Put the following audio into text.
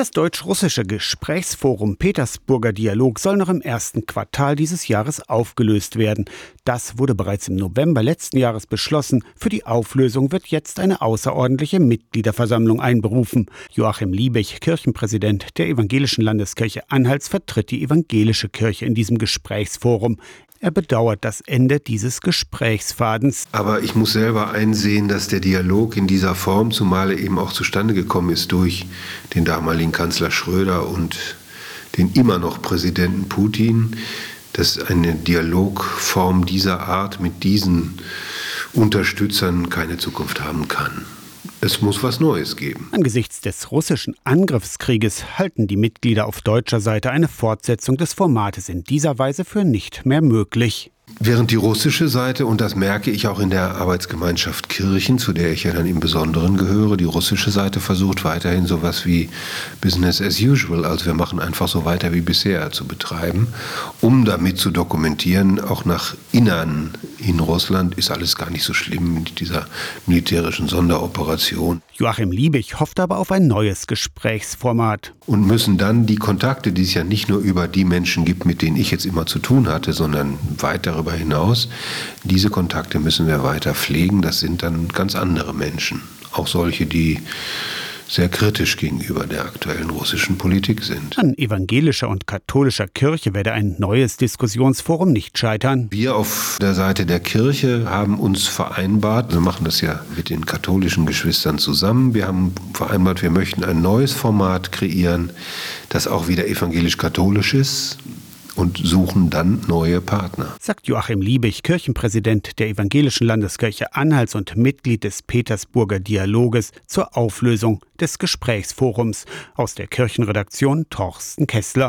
Das deutsch-russische Gesprächsforum Petersburger Dialog soll noch im ersten Quartal dieses Jahres aufgelöst werden. Das wurde bereits im November letzten Jahres beschlossen. Für die Auflösung wird jetzt eine außerordentliche Mitgliederversammlung einberufen. Joachim Liebig, Kirchenpräsident der Evangelischen Landeskirche Anhalts, vertritt die evangelische Kirche in diesem Gesprächsforum. Er bedauert das Ende dieses Gesprächsfadens. Aber ich muss selber einsehen, dass der Dialog in dieser Form, zumal eben auch zustande gekommen ist durch den damaligen Kanzler Schröder und den immer noch Präsidenten Putin, dass eine Dialogform dieser Art mit diesen Unterstützern keine Zukunft haben kann. Es muss was Neues geben. Angesichts des russischen Angriffskrieges halten die Mitglieder auf deutscher Seite eine Fortsetzung des Formates in dieser Weise für nicht mehr möglich. Während die russische Seite, und das merke ich auch in der Arbeitsgemeinschaft Kirchen, zu der ich ja dann im Besonderen gehöre, die russische Seite versucht weiterhin sowas wie Business as usual, also wir machen einfach so weiter wie bisher zu betreiben, um damit zu dokumentieren, auch nach Innern in Russland ist alles gar nicht so schlimm mit dieser militärischen Sonderoperation. Joachim Liebig hofft aber auf ein neues Gesprächsformat. Und müssen dann die Kontakte, die es ja nicht nur über die Menschen gibt, mit denen ich jetzt immer zu tun hatte, sondern weit darüber hinaus, diese Kontakte müssen wir weiter pflegen. Das sind dann ganz andere Menschen. Auch solche, die sehr kritisch gegenüber der aktuellen russischen Politik sind. An evangelischer und katholischer Kirche werde ein neues Diskussionsforum nicht scheitern. Wir auf der Seite der Kirche haben uns vereinbart, wir machen das ja mit den katholischen Geschwistern zusammen, wir haben vereinbart, wir möchten ein neues Format kreieren, das auch wieder evangelisch-katholisch ist und suchen dann neue Partner. Sagt Joachim Liebig, Kirchenpräsident der Evangelischen Landeskirche Anhalts und Mitglied des Petersburger Dialoges zur Auflösung des Gesprächsforums aus der Kirchenredaktion Torsten Kessler.